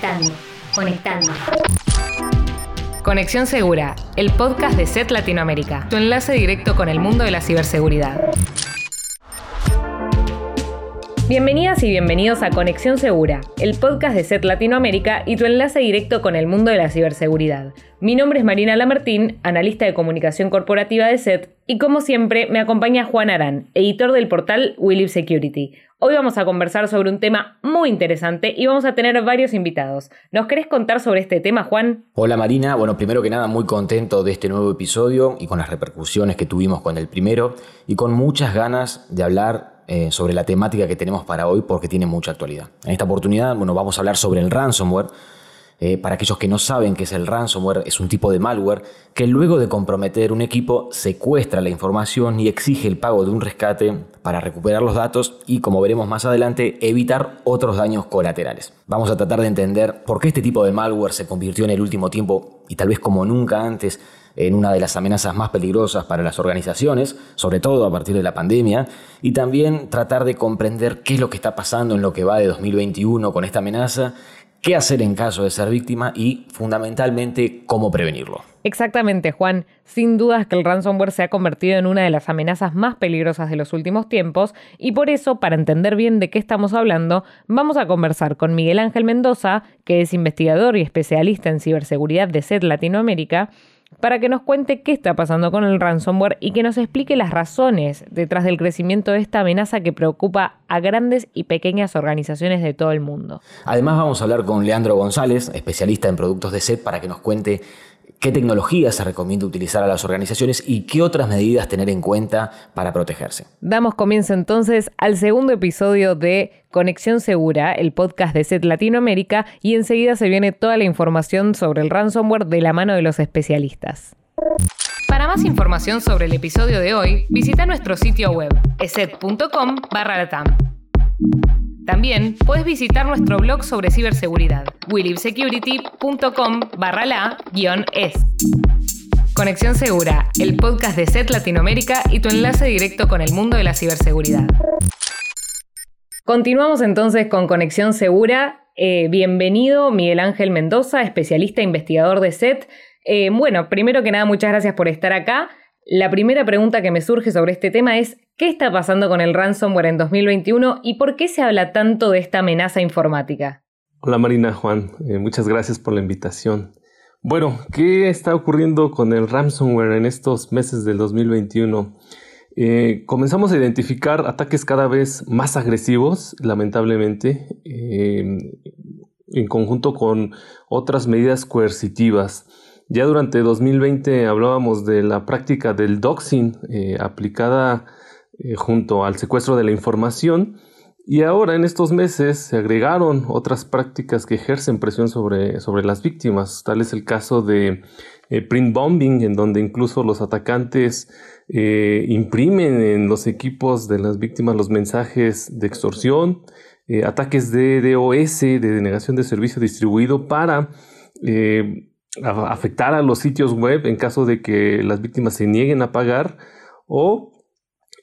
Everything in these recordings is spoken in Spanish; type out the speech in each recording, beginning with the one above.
Conectando, conectando. Conexión Segura, el podcast de SET Latinoamérica, tu enlace directo con el mundo de la ciberseguridad. Bienvenidas y bienvenidos a Conexión Segura, el podcast de SET Latinoamérica y tu enlace directo con el mundo de la ciberseguridad. Mi nombre es Marina Lamartín, analista de comunicación corporativa de SET, y como siempre me acompaña Juan Arán, editor del portal We Security. Hoy vamos a conversar sobre un tema muy interesante y vamos a tener varios invitados. ¿Nos querés contar sobre este tema, Juan? Hola Marina, bueno, primero que nada muy contento de este nuevo episodio y con las repercusiones que tuvimos con el primero y con muchas ganas de hablar eh, sobre la temática que tenemos para hoy porque tiene mucha actualidad. En esta oportunidad, bueno, vamos a hablar sobre el ransomware. Eh, para aquellos que no saben qué es el ransomware, es un tipo de malware que luego de comprometer un equipo secuestra la información y exige el pago de un rescate para recuperar los datos y, como veremos más adelante, evitar otros daños colaterales. Vamos a tratar de entender por qué este tipo de malware se convirtió en el último tiempo y tal vez como nunca antes en una de las amenazas más peligrosas para las organizaciones, sobre todo a partir de la pandemia, y también tratar de comprender qué es lo que está pasando en lo que va de 2021 con esta amenaza, qué hacer en caso de ser víctima y fundamentalmente cómo prevenirlo. Exactamente, Juan. Sin dudas que el ransomware se ha convertido en una de las amenazas más peligrosas de los últimos tiempos y por eso, para entender bien de qué estamos hablando, vamos a conversar con Miguel Ángel Mendoza, que es investigador y especialista en ciberseguridad de SED Latinoamérica, para que nos cuente qué está pasando con el ransomware y que nos explique las razones detrás del crecimiento de esta amenaza que preocupa a grandes y pequeñas organizaciones de todo el mundo. Además vamos a hablar con Leandro González, especialista en productos de SET, para que nos cuente qué tecnologías se recomienda utilizar a las organizaciones y qué otras medidas tener en cuenta para protegerse. Damos comienzo entonces al segundo episodio de Conexión Segura, el podcast de SET Latinoamérica, y enseguida se viene toda la información sobre el ransomware de la mano de los especialistas. Para más información sobre el episodio de hoy, visita nuestro sitio web, eset.com/latam. También puedes visitar nuestro blog sobre ciberseguridad, willivesecurity.com barra la es. Conexión Segura, el podcast de SET Latinoamérica y tu enlace directo con el mundo de la ciberseguridad. Continuamos entonces con Conexión Segura. Eh, bienvenido Miguel Ángel Mendoza, especialista e investigador de SET. Eh, bueno, primero que nada, muchas gracias por estar acá. La primera pregunta que me surge sobre este tema es, ¿qué está pasando con el ransomware en 2021 y por qué se habla tanto de esta amenaza informática? Hola Marina Juan, eh, muchas gracias por la invitación. Bueno, ¿qué está ocurriendo con el ransomware en estos meses del 2021? Eh, comenzamos a identificar ataques cada vez más agresivos, lamentablemente, eh, en conjunto con otras medidas coercitivas. Ya durante 2020 hablábamos de la práctica del doxing eh, aplicada eh, junto al secuestro de la información y ahora en estos meses se agregaron otras prácticas que ejercen presión sobre, sobre las víctimas. Tal es el caso de eh, print bombing, en donde incluso los atacantes imprimen en los equipos de las víctimas los mensajes de extorsión, ataques de DOS, de denegación de servicio distribuido para afectar a los sitios web en caso de que las víctimas se nieguen a pagar o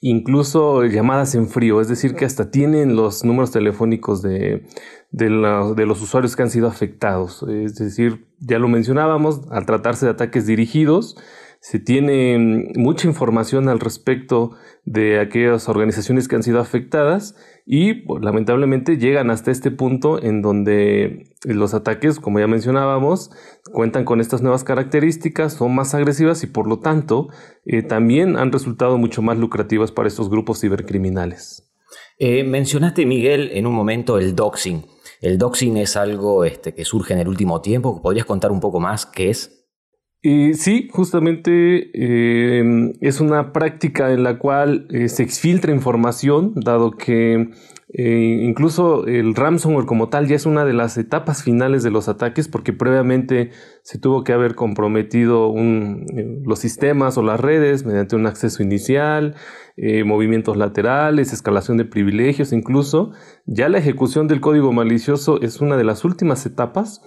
incluso llamadas en frío, es decir, que hasta tienen los números telefónicos de, de, los usuarios que han sido afectados. Es decir, ya lo mencionábamos, al tratarse de ataques dirigidos, se tiene mucha información al respecto de aquellas organizaciones que han sido afectadas y pues, lamentablemente llegan hasta este punto en donde los ataques, como ya mencionábamos, cuentan con estas nuevas características, son más agresivas y por lo tanto eh, también han resultado mucho más lucrativas para estos grupos cibercriminales. Eh, mencionaste, Miguel, en un momento el doxing. El doxing es algo este, que surge en el último tiempo. ¿Podrías contar un poco más qué es? Sí, justamente em, es una práctica en la cual eh, se exfiltra información, dado que eh, incluso el ransomware como tal ya es una de las etapas finales de los ataques porque previamente se tuvo que haber comprometido eh, los sistemas o las redes mediante un acceso inicial, movimientos laterales, escalación de privilegios, incluso ya la ejecución del código malicioso es una de las últimas etapas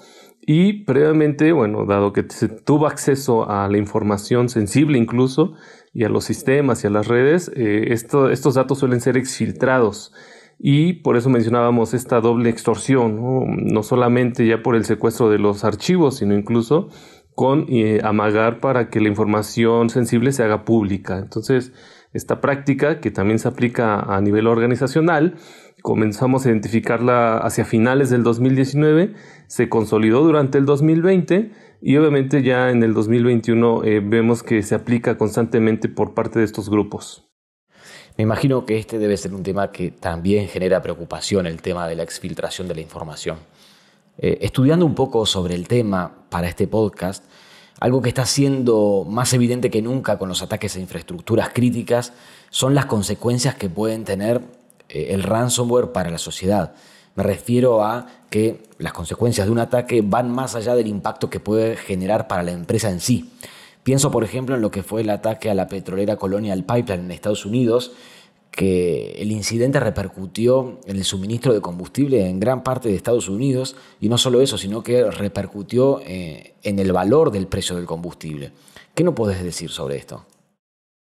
y previamente, bueno, dado que se tuvo acceso a la información sensible incluso, y a los sistemas y a las redes, eh, estos datos suelen ser exfiltrados. y por eso mencionábamos esta doble extorsión, no, solamente ya por el secuestro de los archivos, sino incluso con eh, amagar para que la información sensible se haga pública. Entonces, esta práctica, que también se aplica a nivel organizacional, comenzamos a identificarla hacia finales del 2019, se consolidó durante el 2020 y obviamente ya en el 2021 eh, vemos que se aplica constantemente por parte de estos grupos. Me imagino que este debe ser un tema que también genera preocupación, el tema de la exfiltración de la información. Eh, estudiando un poco sobre el tema para este podcast, algo que está siendo más evidente que nunca con los ataques a infraestructuras críticas son las consecuencias que pueden tener el ransomware para la sociedad. Me refiero a que las consecuencias de un ataque van más allá del impacto que puede generar para la empresa en sí. Pienso, por ejemplo, en lo que fue el ataque a la petrolera Colonial Pipeline en Estados Unidos, que el incidente repercutió en el suministro de combustible en gran parte de Estados Unidos, y no solo eso, sino que repercutió eh, en el valor del precio del combustible. ¿Qué no puedes decir sobre esto?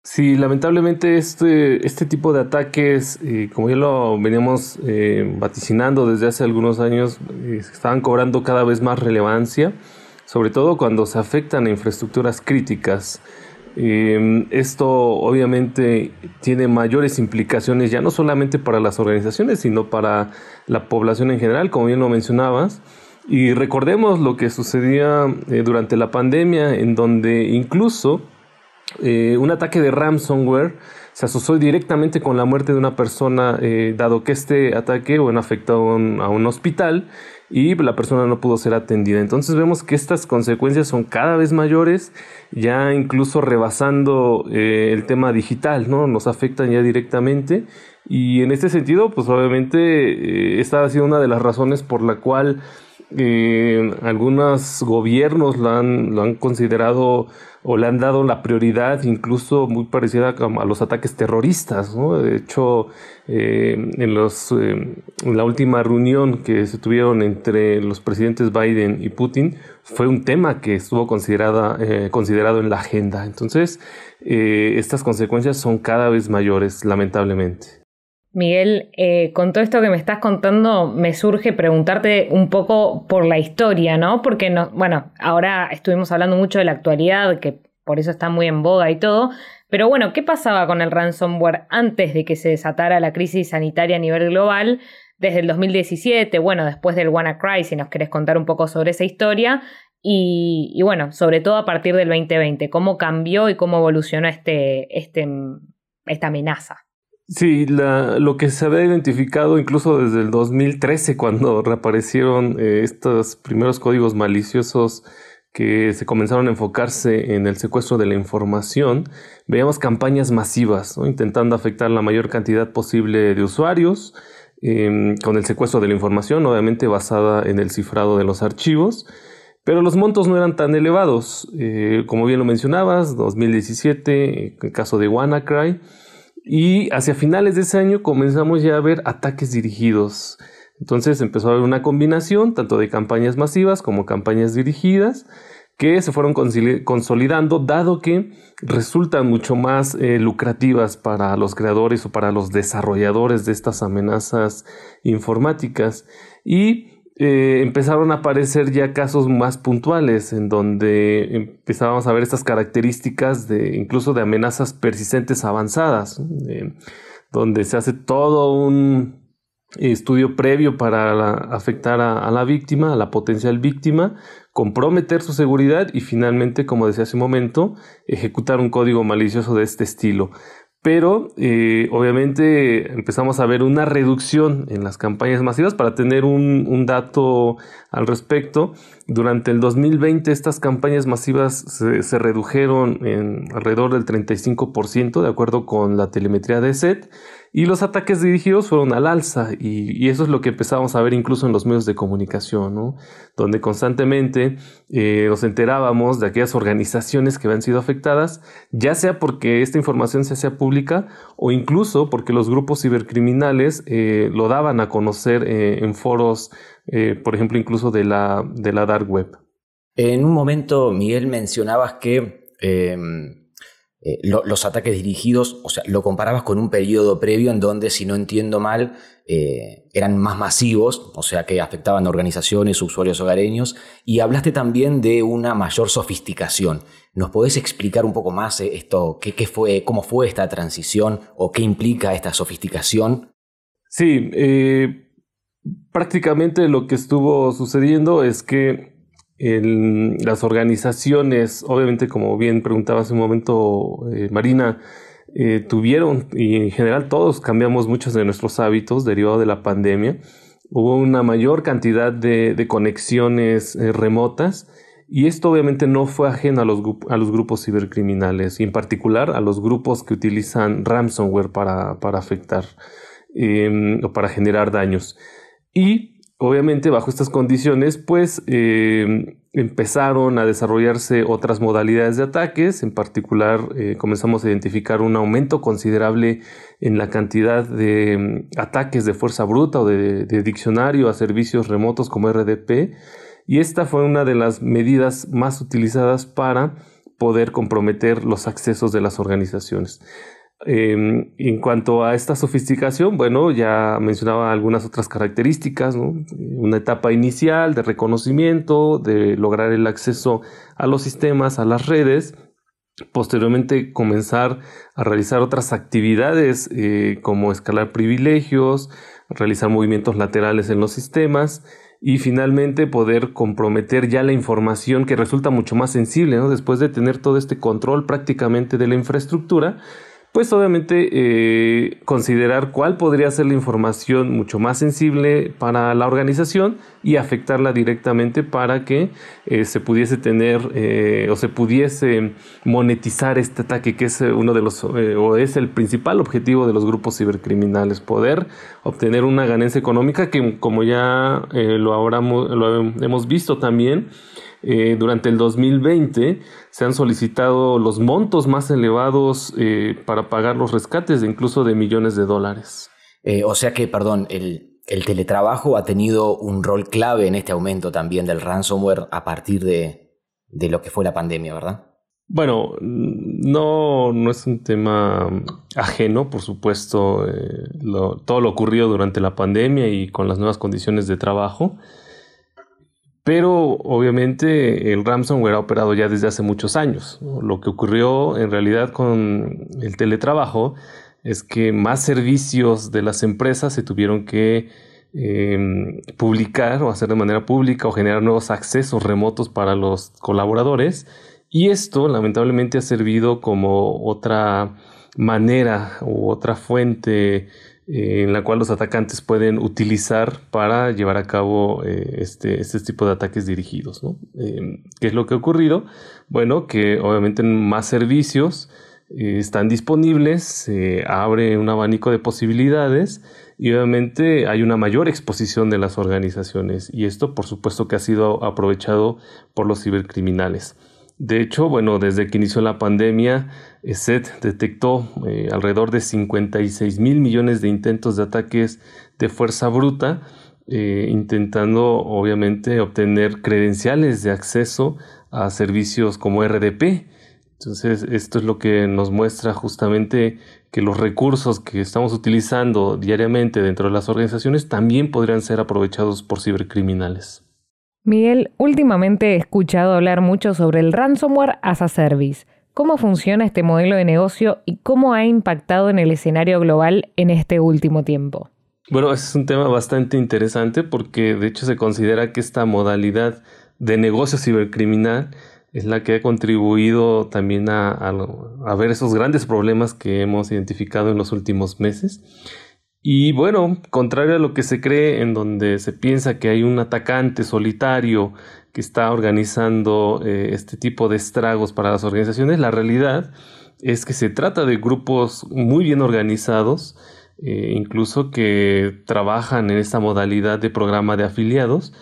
Sí, lamentablemente este, este tipo de ataques, eh, como ya lo veníamos eh, vaticinando desde hace algunos años, estaban cobrando cada vez más relevancia sobre todo cuando se afectan a infraestructuras críticas. Em, esto obviamente tiene mayores implicaciones ya no solamente para las organizaciones, sino para la población en general, como bien lo mencionabas. Y recordemos lo que sucedía eh, durante la pandemia, en donde incluso eh, un ataque de ransomware se asoció directamente con la muerte de una persona, eh, dado que este ataque bueno, afectó a un hospital y la persona no pudo ser atendida. Entonces vemos que estas consecuencias son cada vez mayores, ya incluso rebasando eh, el tema digital, ¿no? Nos afectan ya directamente y en este sentido, pues obviamente esta ha sido una de las razones por la cual algunos gobiernos lo han, lo han considerado o le han dado la prioridad incluso muy parecida a, los ataques terroristas. ¿no? De hecho, eh, en, los, eh, en la última reunión que se tuvieron entre los presidentes Biden y Putin, fue un tema que estuvo considerada, eh, considerado en la agenda. Entonces, estas consecuencias son cada vez mayores, lamentablemente. Miguel, eh, con todo esto que me estás contando, me surge preguntarte un poco por la historia, ¿no? Porque, no, bueno, ahora estuvimos hablando mucho de la actualidad, que por eso está muy en boga y todo, pero bueno, ¿qué pasaba con el ransomware antes de que se desatara la crisis sanitaria a nivel global? Desde el 2017, bueno, después del WannaCry, si nos querés contar un poco sobre esa historia, y, bueno, sobre todo a partir del 2020, ¿cómo cambió y cómo evolucionó este, este, esta amenaza? Sí, lo que se había identificado incluso desde el 2013, cuando reaparecieron eh, estos primeros códigos maliciosos que se comenzaron a enfocarse en el secuestro de la información, veíamos campañas masivas, intentando afectar la mayor cantidad posible de usuarios, em, con el secuestro de la información, obviamente basada en el cifrado de los archivos, pero los montos no eran tan elevados. Eh, como bien lo mencionabas, 2017, el caso de WannaCry, y hacia finales de ese año comenzamos ya a ver ataques dirigidos. Entonces empezó a haber una combinación tanto de campañas masivas como campañas dirigidas que se fueron consolidando dado que resultan mucho más eh, lucrativas para los creadores o para los desarrolladores de estas amenazas informáticas y eh, empezaron a aparecer ya casos más puntuales en donde empezábamos a ver estas características de incluso de amenazas persistentes avanzadas, donde se hace todo un estudio previo para afectar a, la víctima, a la potencial víctima, comprometer su seguridad y finalmente, como decía hace un momento, ejecutar un código malicioso de este estilo pero eh, obviamente empezamos a ver una reducción en las campañas masivas. Para tener un, dato al respecto, durante el 2020 estas campañas masivas se, se redujeron en alrededor del 35%, de acuerdo con la telemetría de SET, y los ataques dirigidos fueron al alza y, eso es lo que empezamos a ver incluso en los medios de comunicación, ¿no? donde constantemente eh, nos enterábamos de aquellas organizaciones que habían sido afectadas, ya sea porque esta información se hacía pública o incluso porque los grupos cibercriminales eh, lo daban a conocer eh, en foros, por ejemplo, incluso de la, de la dark web. En un momento, Miguel, mencionabas que eh, los ataques dirigidos, o sea, lo comparabas con un periodo previo en donde, si no entiendo mal, eh, eran más masivos, o sea, que afectaban a organizaciones, usuarios hogareños, y hablaste también de una mayor sofisticación. ¿Nos podés explicar un poco más eh, esto, qué, fue, cómo fue esta transición o qué implica esta sofisticación? Sí, prácticamente lo que estuvo sucediendo es que las organizaciones, obviamente como bien preguntaba hace un momento eh, Marina, eh, tuvieron, y en general todos cambiamos muchos de nuestros hábitos derivado de la pandemia. Hubo una mayor cantidad de, conexiones eh, remotas y esto obviamente no fue ajeno a los, a los grupos cibercriminales y en particular a los grupos que utilizan ransomware para, para afectar em, o para generar daños. Y obviamente bajo estas condiciones, pues eh, empezaron a desarrollarse otras modalidades de ataques. En particular, eh, comenzamos a identificar un aumento considerable en la cantidad de mm, ataques de fuerza bruta o de, de diccionario a servicios remotos como RDP. Y esta fue una de las medidas más utilizadas para poder comprometer los accesos de las organizaciones. Em, en cuanto a esta sofisticación, bueno, ya mencionaba algunas otras características, una etapa inicial de reconocimiento, de lograr el acceso a los sistemas, a las redes, posteriormente comenzar a realizar otras actividades eh, como escalar privilegios, realizar movimientos laterales en los sistemas y finalmente poder comprometer ya la información que resulta mucho más sensible, después de tener todo este control prácticamente de la infraestructura pues obviamente eh, considerar cuál podría ser la información mucho más sensible para la organización y afectarla directamente para que eh, se pudiese tener eh, o se pudiese monetizar este ataque que es uno de los o es el principal objetivo de los grupos cibercriminales poder obtener una ganancia económica que como ya lo, lo hemos visto también eh, durante el 2020 se han solicitado los montos más elevados eh, para pagar los rescates, incluso de millones de dólares. Eh, o sea que, perdón, el, teletrabajo ha tenido un rol clave en este aumento también del ransomware a partir de, lo que fue la pandemia, ¿verdad? Bueno, no, no es un tema ajeno, por supuesto, todo lo ocurrido durante la pandemia y con las nuevas condiciones de trabajo. Pero obviamente el ransomware ha operado ya desde hace muchos años. Lo que ocurrió en realidad con el teletrabajo es que más servicios de las empresas se tuvieron que em, publicar o hacer de manera pública o generar nuevos accesos remotos para los colaboradores. Y esto lamentablemente ha servido como otra manera u otra fuente en la cual los atacantes pueden utilizar para llevar a cabo eh, este, este, tipo de ataques dirigidos. Em, ¿Qué es lo que ha ocurrido? Bueno, que obviamente más servicios eh, están disponibles, se abre un abanico de posibilidades y obviamente hay una mayor exposición de las organizaciones y esto por supuesto que ha sido aprovechado por los cibercriminales. De hecho, bueno, desde que inició la pandemia, SET detectó eh, alrededor de 56 mil millones de intentos de ataques de fuerza bruta, eh, intentando obviamente obtener credenciales de acceso a servicios como RDP. Entonces, esto es lo que nos muestra justamente que los recursos que estamos utilizando diariamente dentro de las organizaciones también podrían ser aprovechados por cibercriminales. Miguel, últimamente he escuchado hablar mucho sobre el ransomware as a service. ¿Cómo funciona este modelo de negocio y cómo ha impactado en el escenario global en este último tiempo? Bueno, es un tema bastante interesante porque de hecho se considera que esta modalidad de negocio cibercriminal es la que ha contribuido también a, a ver esos grandes problemas que hemos identificado en los últimos meses. Y bueno, contrario a lo que se cree, en donde se piensa que hay un atacante solitario que está organizando eh, este tipo de estragos para las organizaciones, la realidad es que se trata de grupos muy bien organizados, eh, incluso que trabajan en esta modalidad de programa de afiliados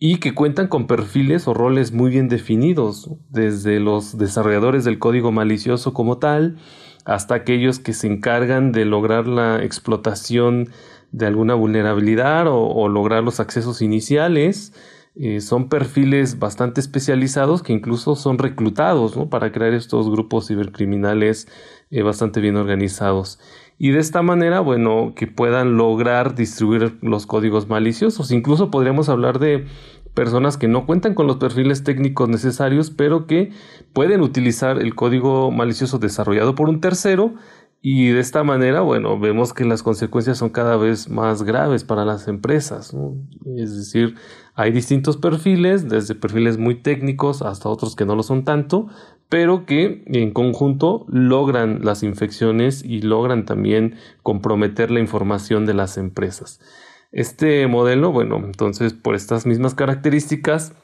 y que cuentan con perfiles o roles muy bien definidos, desde los desarrolladores del código malicioso como tal, hasta aquellos que se encargan de lograr la explotación de alguna vulnerabilidad o, lograr los accesos iniciales, eh, son perfiles bastante especializados que incluso son reclutados para crear estos grupos cibercriminales eh, bastante bien organizados. Y de esta manera, bueno, que puedan lograr distribuir los códigos maliciosos. Incluso podríamos hablar de personas que no cuentan con los perfiles técnicos necesarios, pero que pueden utilizar el código malicioso desarrollado por un tercero y de esta manera, bueno, vemos que las consecuencias son cada vez más graves para las empresas. Es decir, hay distintos perfiles, desde perfiles muy técnicos hasta otros que no lo son tanto, pero que en conjunto logran las infecciones y logran también comprometer la información de las empresas. Este modelo, bueno, entonces por estas mismas características,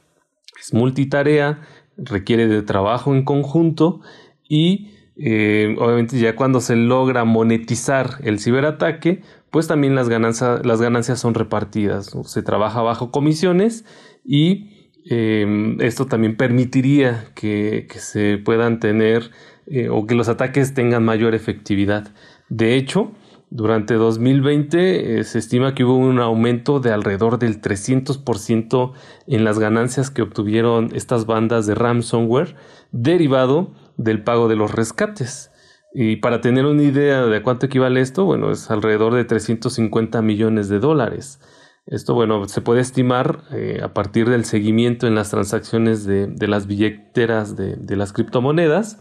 es multitarea, requiere de trabajo en conjunto y eh, obviamente ya cuando se logra monetizar el ciberataque, pues también las ganancias, las ganancias son repartidas. Se trabaja bajo comisiones y em, esto también permitiría que, se puedan tener eh, o que los ataques tengan mayor efectividad. De hecho, durante 2020 eh, se estima que hubo un aumento de alrededor del 300% en las ganancias que obtuvieron estas bandas de ransomware derivado del pago de los rescates. Y para tener una idea de cuánto equivale esto, bueno, es alrededor de 350 millones de dólares. Esto, bueno, se puede estimar eh, a partir del seguimiento en las transacciones de, las billeteras de, de, las criptomonedas.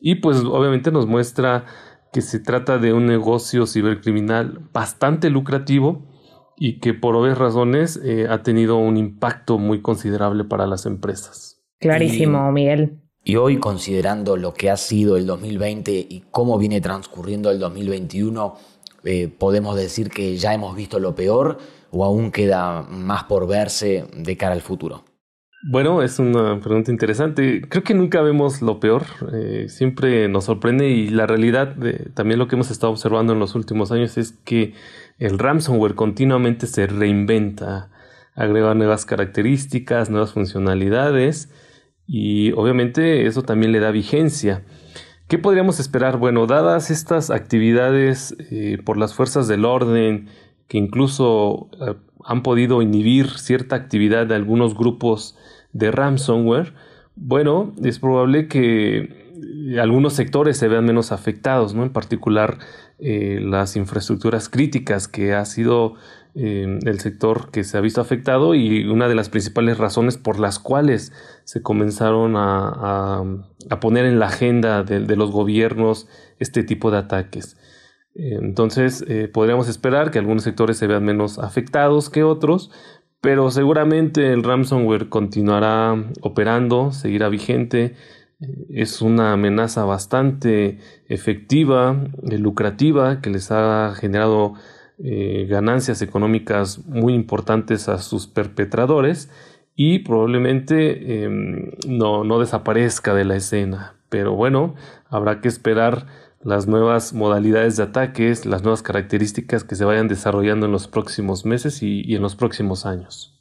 Y pues obviamente nos muestra que se trata de un negocio cibercriminal bastante lucrativo y que por obvias razones eh, ha tenido un impacto muy considerable para las empresas. Clarísimo, Miguel. Y hoy, considerando lo que ha sido el 2020 y cómo viene transcurriendo el 2021, eh, ¿podemos decir que ya hemos visto lo peor o aún queda más por verse de cara al futuro? Bueno, es una pregunta interesante. Creo que nunca vemos lo peor. Eh, siempre nos sorprende y la realidad, también lo que hemos estado observando en los últimos años es que el ransomware continuamente se reinventa, agrega nuevas características, nuevas funcionalidades y obviamente eso también le da vigencia. ¿Qué podríamos esperar? Bueno, dadas estas actividades eh, por las fuerzas del orden, que incluso eh, han podido inhibir cierta actividad de algunos grupos de ransomware, bueno, es probable que eh, algunos sectores se vean menos afectados, ¿no? En particular las infraestructuras críticas que ha sido el sector que se ha visto afectado y una de las principales razones por las cuales se comenzaron a, poner en la agenda de, los gobiernos este tipo de ataques. Entonces, eh, podríamos esperar que algunos sectores se vean menos afectados que otros, pero seguramente el ransomware continuará operando, seguirá vigente. Es una amenaza bastante efectiva, lucrativa, que les ha generado eh, ganancias económicas muy importantes a sus perpetradores y probablemente em, no, no desaparezca de la escena. Pero bueno, habrá que esperar las nuevas modalidades de ataques, las nuevas características que se vayan desarrollando en los próximos meses y, en los próximos años.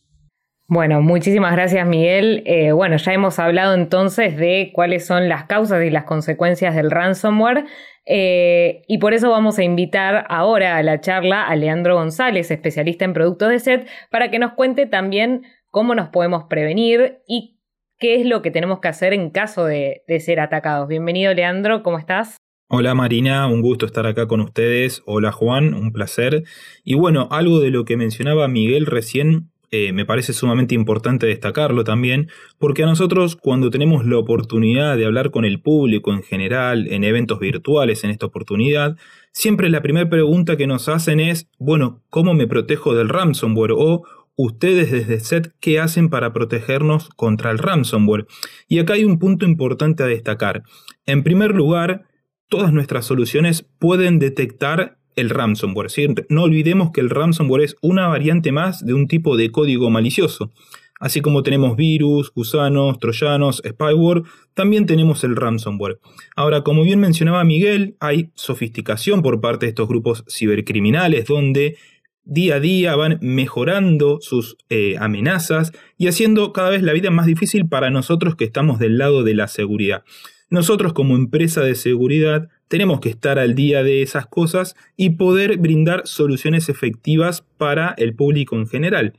Bueno, muchísimas gracias Miguel. Eh, bueno, ya hemos hablado entonces de cuáles son las causas y las consecuencias del ransomware. Eh, y por eso vamos a invitar ahora a la charla a Leandro González, especialista en productos de SET, para que nos cuente también cómo nos podemos prevenir y qué es lo que tenemos que hacer en caso de, ser atacados. Bienvenido Leandro, ¿cómo estás? Hola Marina, un gusto estar acá con ustedes. Hola Juan, un placer. Y bueno, algo de lo que mencionaba Miguel recién eh, me parece sumamente importante destacarlo también, porque a nosotros cuando tenemos la oportunidad de hablar con el público en general, en eventos virtuales en esta oportunidad, siempre la primera pregunta que nos hacen es, bueno, ¿cómo me protejo del ransomware? O ustedes desde SET, ¿qué hacen para protegernos contra el ransomware? Y acá hay un punto importante a destacar. En primer lugar, todas nuestras soluciones pueden detectar el ransomware. No olvidemos que el ransomware es una variante más de un tipo de código malicioso. Así como tenemos virus, gusanos, troyanos, spyware, también tenemos el ransomware. Ahora, como bien mencionaba Miguel, hay sofisticación por parte de estos grupos cibercriminales donde día a día van mejorando sus eh, amenazas y haciendo cada vez la vida más difícil para nosotros que estamos del lado de la seguridad. Nosotros como empresa de seguridad tenemos que estar al día de esas cosas y poder brindar soluciones efectivas para el público en general.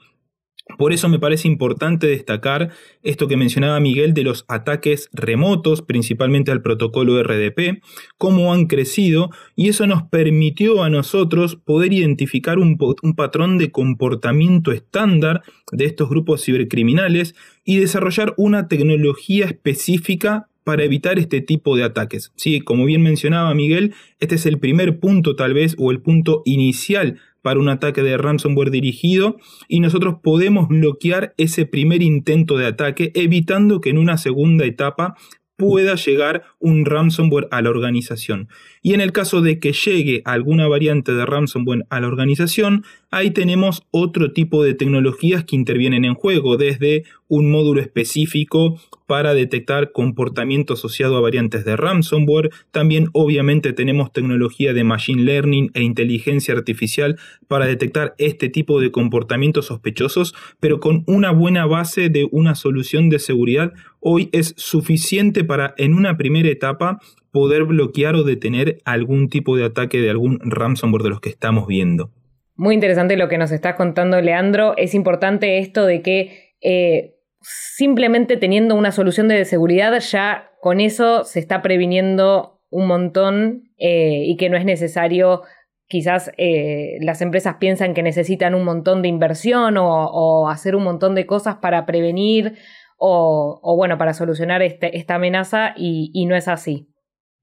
Por eso me parece importante destacar esto que mencionaba Miguel de los ataques remotos, principalmente al protocolo RDP, cómo han crecido y eso nos permitió a nosotros poder identificar un, patrón de comportamiento estándar de estos grupos cibercriminales y desarrollar una tecnología específica para evitar este tipo de ataques. Sí, como bien mencionaba Miguel, este es el primer punto tal vez o el punto inicial para un ataque de ransomware dirigido y nosotros podemos bloquear ese primer intento de ataque evitando que en una segunda etapa pueda llegar un ransomware a la organización. Y en el caso de que llegue alguna variante de ransomware a la organización, ahí tenemos otro tipo de tecnologías que intervienen en juego, desde un módulo específico para detectar comportamiento asociado a variantes de ransomware. También obviamente tenemos tecnología de machine learning e inteligencia artificial para detectar este tipo de comportamientos sospechosos, pero con una buena base de una solución de seguridad hoy es suficiente para en una primera etapa poder bloquear o detener algún tipo de ataque de algún ransomware de los que estamos viendo. Muy interesante lo que nos estás contando, Leandro. Es importante esto de que eh, simplemente teniendo una solución de seguridad ya con eso se está previniendo un montón eh, y que no es necesario, quizás eh, las empresas piensan que necesitan un montón de inversión o, hacer un montón de cosas para prevenir o, bueno, para solucionar este, esta amenaza y no es así.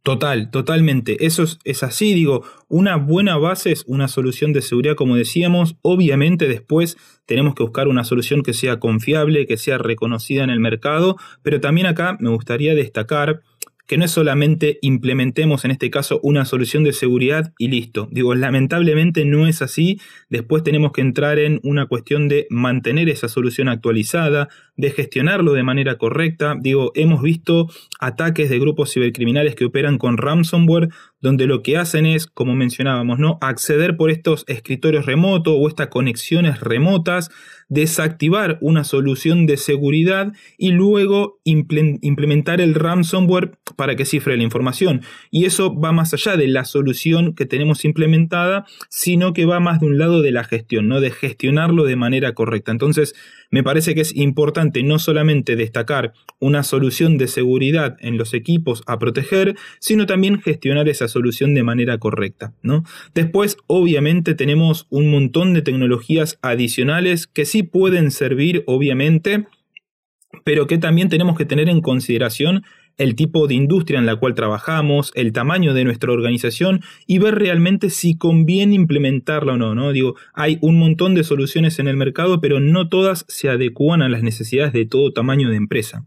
Total, totalmente. Eso es, así, digo, una buena base es una solución de seguridad, como decíamos. Obviamente después tenemos que buscar una solución que sea confiable, que sea reconocida en el mercado, pero también acá me gustaría destacar que no es solamente implementemos en este caso una solución de seguridad y listo. Digo, lamentablemente no es así. Después tenemos que entrar en una cuestión de mantener esa solución actualizada, de gestionarlo de manera correcta. Digo, hemos visto ataques de grupos cibercriminales que operan con ransomware donde lo que hacen es, como mencionábamos, ¿no? acceder por estos escritorios remotos o estas conexiones remotas, desactivar una solución de seguridad y luego implementar el ransomware para que cifre la información. Y eso va más allá de la solución que tenemos implementada, sino que va más de un lado de la gestión, ¿no? de gestionarlo de manera correcta. Entonces, me parece que es importante no solamente destacar una solución de seguridad en los equipos a proteger, sino también gestionar esa solución de manera correcta. ¿no? Después, obviamente, tenemos un montón de tecnologías adicionales que sí pueden servir, obviamente, pero que también tenemos que tener en consideración el tipo de industria en la cual trabajamos, el tamaño de nuestra organización y ver realmente si conviene implementarla o no, ¿no? Digo, hay un montón de soluciones en el mercado, pero no todas se adecuan a las necesidades de todo tamaño de empresa.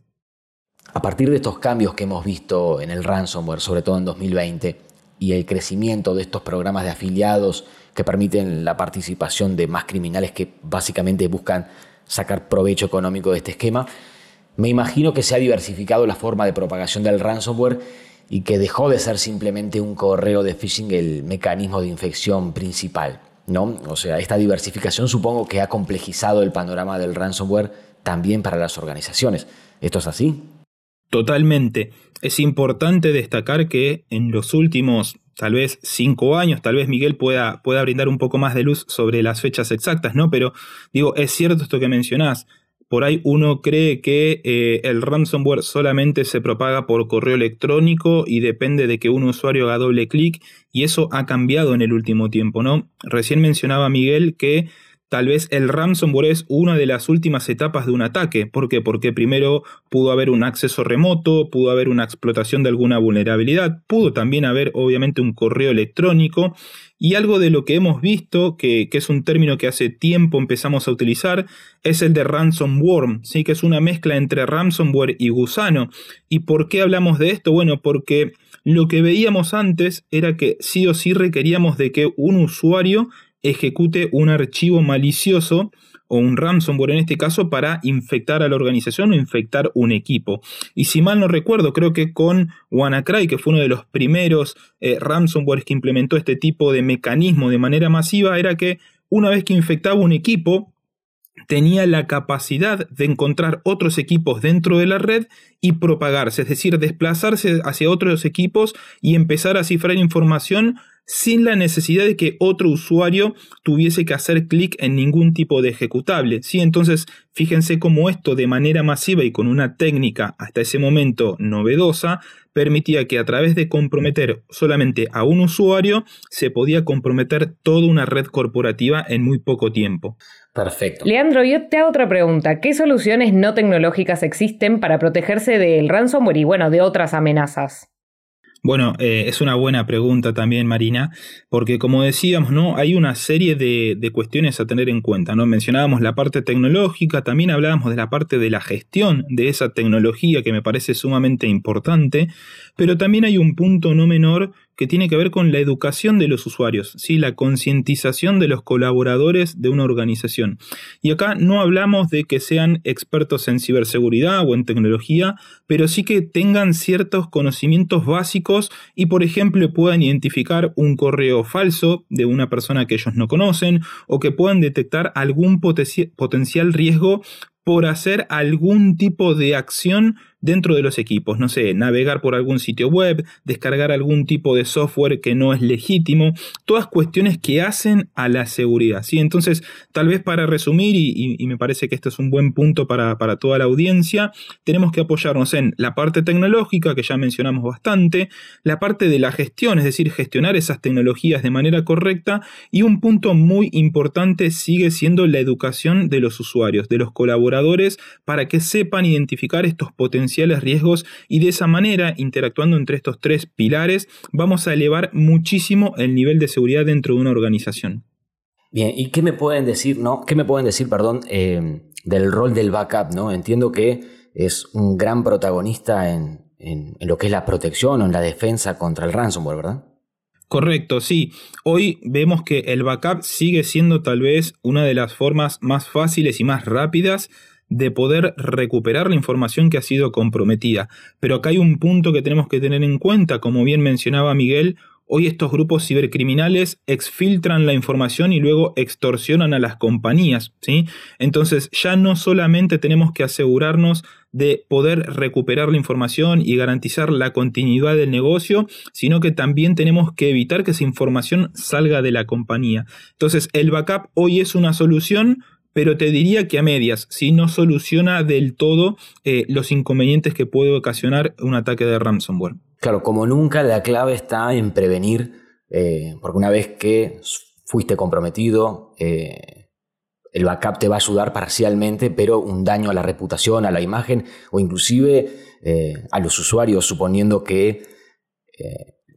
A partir de estos cambios que hemos visto en el ransomware, sobre todo en 2020, y el crecimiento de estos programas de afiliados que permiten la participación de más criminales que básicamente buscan sacar provecho económico de este esquema, me imagino que se ha diversificado la forma de propagación del ransomware y que dejó de ser simplemente un correo de phishing el mecanismo de infección principal. ¿no? O sea, esta diversificación supongo que ha complejizado el panorama del ransomware también para las organizaciones. ¿Esto es así? Totalmente. Es importante destacar que en los últimos tal vez cinco años, tal vez Miguel pueda, pueda brindar un poco más de luz sobre las fechas exactas, ¿no? Pero digo, es cierto esto que mencionás por ahí uno cree que eh, el ransomware solamente se propaga por correo electrónico y depende de que un usuario haga doble clic y eso ha cambiado en el último tiempo, ¿no? Recién mencionaba Miguel que tal vez el ransomware es una de las últimas etapas de un ataque. ¿Por qué? Porque primero pudo haber un acceso remoto, pudo haber una explotación de alguna vulnerabilidad, pudo también haber obviamente un correo electrónico y algo de lo que hemos visto, que, es un término que hace tiempo empezamos a utilizar, es el de ransomware, ¿sí? que es una mezcla entre ransomware y gusano. ¿Y por qué hablamos de esto? Bueno, porque lo que veíamos antes era que sí o sí requeríamos de que un usuario ejecute un archivo malicioso o un ransomware en este caso para infectar a la organización o infectar un equipo. Y si mal no recuerdo, creo que con WannaCry, que fue uno de los primeros eh, ransomware que implementó este tipo de mecanismo de manera masiva, era que una vez que infectaba un equipo, tenía la capacidad de encontrar otros equipos dentro de la red y propagarse, es decir, desplazarse hacia otros equipos y empezar a cifrar información sin la necesidad de que otro usuario tuviese que hacer clic en ningún tipo de ejecutable. ¿sí? Entonces, fíjense cómo esto de manera masiva y con una técnica hasta ese momento novedosa permitía que a través de comprometer solamente a un usuario se podía comprometer toda una red corporativa en muy poco tiempo. Perfecto. Leandro, yo te hago otra pregunta. ¿Qué soluciones no tecnológicas existen para protegerse del ransomware y bueno, de otras amenazas? Bueno, eh, es una buena pregunta también, Marina, porque como decíamos, ¿no? Hay una serie de, de, cuestiones a tener en cuenta, ¿no? Mencionábamos la parte tecnológica, también hablábamos de la parte de la gestión de esa tecnología que me parece sumamente importante, pero también hay un punto no menor que tiene que ver con la educación de los usuarios, ¿sí? la concientización de los colaboradores de una organización. Y acá no hablamos de que sean expertos en ciberseguridad o en tecnología, pero sí que tengan ciertos conocimientos básicos y, por ejemplo, puedan identificar un correo falso de una persona que ellos no conocen o que puedan detectar algún potencial riesgo por hacer algún tipo de acción dentro de los equipos, no sé, navegar por algún sitio web, descargar algún tipo de software que no es legítimo, todas cuestiones que hacen a la seguridad. ¿sí? Entonces, tal vez para resumir, y, me parece que este es un buen punto para, para toda la audiencia, tenemos que apoyarnos en la parte tecnológica, que ya mencionamos bastante, la parte de la gestión, es decir, gestionar esas tecnologías de manera correcta, y un punto muy importante sigue siendo la educación de los usuarios, de los colaboradores, para que sepan identificar estos potenciales riesgos y de esa manera, interactuando entre estos tres pilares, vamos a elevar muchísimo el nivel de seguridad dentro de una organización. Bien, ¿y qué me pueden decir, no? ¿Qué me pueden decir, perdón, eh, del rol del backup, no? Entiendo que es un gran protagonista en, en, lo que es la protección o en la defensa contra el ransomware, ¿verdad? Correcto, sí. Hoy vemos que el backup sigue siendo tal vez una de las formas más fáciles y más rápidas de poder recuperar la información que ha sido comprometida. Pero acá hay un punto que tenemos que tener en cuenta, como bien mencionaba Miguel, hoy estos grupos cibercriminales exfiltran la información y luego extorsionan a las compañías, ¿sí? Entonces ya no solamente tenemos que asegurarnos de poder recuperar la información y garantizar la continuidad del negocio, sino que también tenemos que evitar que esa información salga de la compañía. Entonces, el backup hoy es una solución, pero te diría que a medias, si no soluciona del todo eh, los inconvenientes que puede ocasionar un ataque de ransomware. Claro, como nunca la clave está en prevenir, eh, porque una vez que fuiste comprometido, eh, el backup te va a ayudar parcialmente, pero un daño a la reputación, a la imagen o inclusive a los usuarios, suponiendo que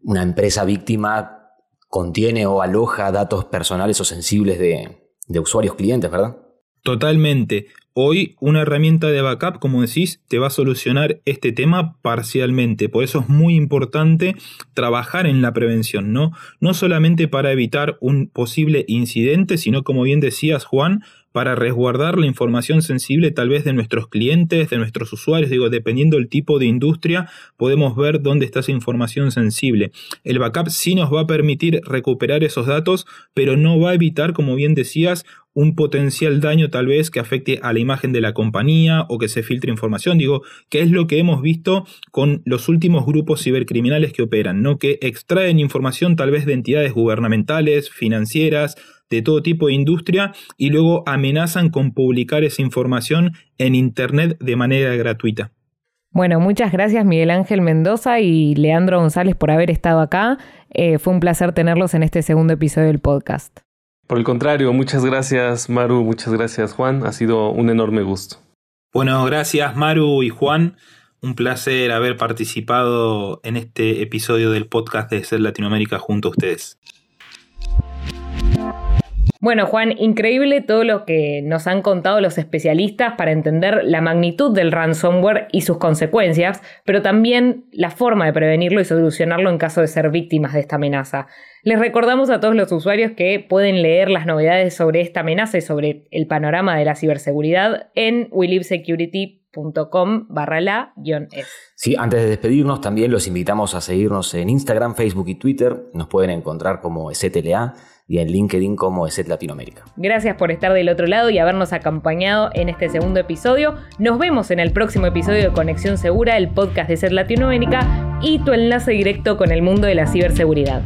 una empresa víctima contiene o aloja datos personales o sensibles de usuarios clientes, ¿verdad? Totalmente. Hoy una herramienta de backup, como decís, te va a solucionar este tema parcialmente. Por eso es muy importante trabajar en la prevención, ¿no? No solamente para evitar un posible incidente, sino como bien decías, Juan, para resguardar la información sensible tal vez de nuestros clientes, de nuestros usuarios, digo, dependiendo del tipo de industria, podemos ver dónde está esa información sensible. El backup sí nos va a permitir recuperar esos datos, pero no va a evitar, como bien decías, un potencial daño tal vez que afecte a la imagen de la compañía o que se filtre información, digo, que es lo que hemos visto con los últimos grupos cibercriminales que operan, ¿no? Que extraen información tal vez de entidades gubernamentales, financieras, de todo tipo de industria y luego amenazan con publicar esa información en Internet de manera gratuita. Bueno, muchas gracias Miguel Ángel Mendoza y Leandro González por haber estado acá. Eh, fue un placer tenerlos en este segundo episodio del podcast. Por el contrario, muchas gracias Maru, muchas gracias Juan, ha sido un enorme gusto. Bueno, gracias Maru y Juan, un placer haber participado en este episodio del podcast de Ser Latinoamérica junto a ustedes. Bueno, Juan, increíble todo lo que nos han contado los especialistas para entender la magnitud del ransomware y sus consecuencias, pero también la forma de prevenirlo y solucionarlo en caso de ser víctimas de esta amenaza. Les recordamos a todos los usuarios que pueden leer las novedades sobre esta amenaza y sobre el panorama de la ciberseguridad en welivesecurity.com barra la es. Sí, antes de despedirnos también los invitamos a seguirnos en Instagram, Facebook y Twitter. Nos pueden encontrar como STLA y en LinkedIn como ESET Latinoamérica. Gracias por estar del otro lado y habernos acompañado en este segundo episodio. Nos vemos en el próximo episodio de Conexión Segura, el podcast de ESET Latinoamérica y tu enlace directo con el mundo de la ciberseguridad.